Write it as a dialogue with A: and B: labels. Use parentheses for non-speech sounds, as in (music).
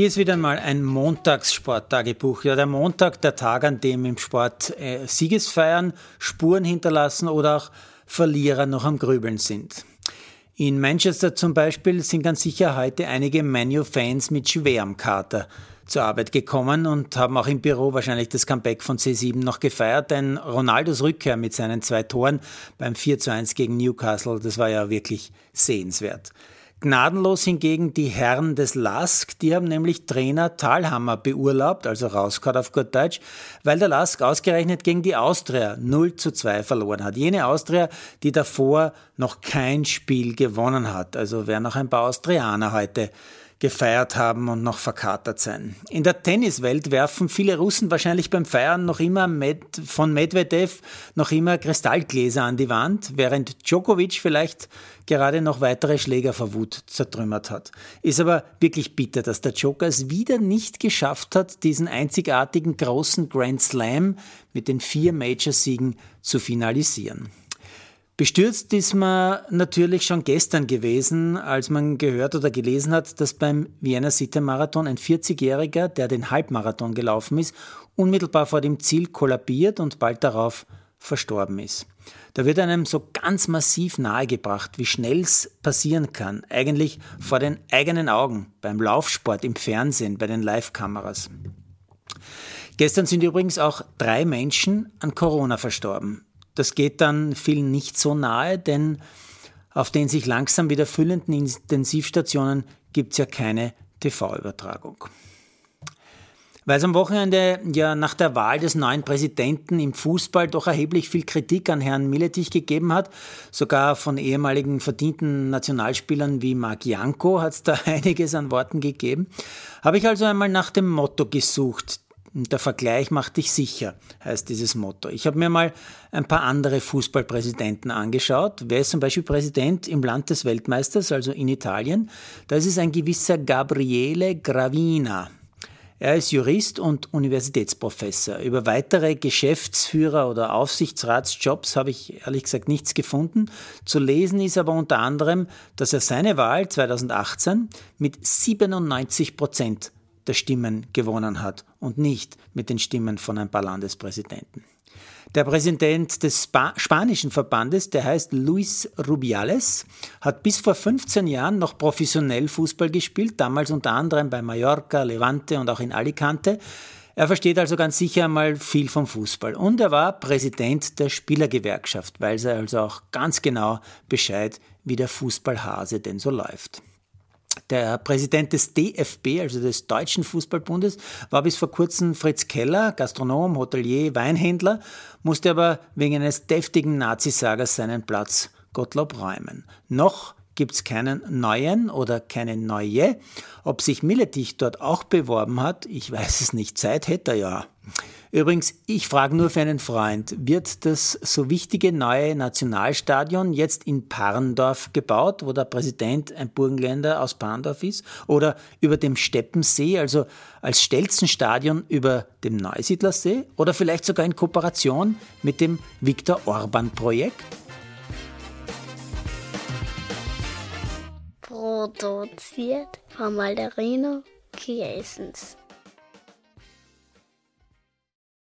A: Hier ist wieder mal ein Montagssporttagebuch. Ja, der Montag, der Tag, an dem im Sport äh, Siegesfeiern, Spuren hinterlassen oder auch Verlierer noch am Grübeln sind. In Manchester zum Beispiel sind ganz sicher heute einige Manu-Fans mit schwerem Kater zur Arbeit gekommen und haben auch im Büro wahrscheinlich das Comeback von C7 noch gefeiert, denn Ronaldos Rückkehr mit seinen zwei Toren beim 4 zu 1 gegen Newcastle, das war ja wirklich sehenswert. Gnadenlos hingegen die Herren des LASK, die haben nämlich Trainer Thalhammer beurlaubt, also rausgehauen auf gut Deutsch, weil der LASK ausgerechnet gegen die Austria 0 zu 2 verloren hat. Jene Austria, die davor noch kein Spiel gewonnen hat. Also wer noch ein paar Austrianer heute gefeiert haben und noch verkatert sein. In der Tenniswelt werfen viele Russen wahrscheinlich beim Feiern noch immer Med von Medvedev noch immer Kristallgläser an die Wand, während Djokovic vielleicht gerade noch weitere Schläger vor Wut zertrümmert hat. Ist aber wirklich bitter, dass der Joker es wieder nicht geschafft hat, diesen einzigartigen großen Grand Slam mit den vier Major-Siegen zu finalisieren. Bestürzt ist man natürlich schon gestern gewesen, als man gehört oder gelesen hat, dass beim Vienna City Marathon ein 40-Jähriger, der den Halbmarathon gelaufen ist, unmittelbar vor dem Ziel kollabiert und bald darauf verstorben ist. Da wird einem so ganz massiv nahegebracht, wie schnell es passieren kann, eigentlich vor den eigenen Augen, beim Laufsport, im Fernsehen, bei den Live-Kameras. Gestern sind übrigens auch drei Menschen an Corona verstorben. Das geht dann vielen nicht so nahe, denn auf den sich langsam wieder füllenden Intensivstationen gibt es ja keine TV-Übertragung. Weil es am Wochenende ja nach der Wahl des neuen Präsidenten im Fußball doch erheblich viel Kritik an Herrn Miletich gegeben hat, sogar von ehemaligen verdienten Nationalspielern wie Marc Janko hat es da (laughs) einiges an Worten gegeben, habe ich also einmal nach dem Motto gesucht, der Vergleich macht dich sicher, heißt dieses Motto. Ich habe mir mal ein paar andere Fußballpräsidenten angeschaut. Wer ist zum Beispiel Präsident im Land des Weltmeisters, also in Italien? Da ist ein gewisser Gabriele Gravina. Er ist Jurist und Universitätsprofessor. Über weitere Geschäftsführer- oder Aufsichtsratsjobs habe ich ehrlich gesagt nichts gefunden. Zu lesen ist aber unter anderem, dass er seine Wahl 2018 mit 97 Prozent der Stimmen gewonnen hat und nicht mit den Stimmen von ein paar Landespräsidenten. Der Präsident des Spa spanischen Verbandes, der heißt Luis Rubiales, hat bis vor 15 Jahren noch professionell Fußball gespielt, damals unter anderem bei Mallorca, Levante und auch in Alicante. Er versteht also ganz sicher einmal viel vom Fußball. Und er war Präsident der Spielergewerkschaft, weiß er also auch ganz genau Bescheid, wie der Fußballhase denn so läuft. Der Präsident des DFB, also des Deutschen Fußballbundes, war bis vor kurzem Fritz Keller, Gastronom, Hotelier, Weinhändler, musste aber wegen eines deftigen Nazisagers seinen Platz Gottlob räumen. Noch gibt's keinen neuen oder keine neue. Ob sich Milletich dort auch beworben hat, ich weiß es nicht. Zeit hätte er ja. Übrigens, ich frage nur für einen Freund, wird das so wichtige neue Nationalstadion jetzt in Parndorf gebaut, wo der Präsident ein Burgenländer aus Parndorf ist? Oder über dem Steppensee, also als Stelzenstadion über dem Neusiedlersee? Oder vielleicht sogar in Kooperation mit dem Viktor Orban Projekt?
B: Produziert von Malderino Kiesens.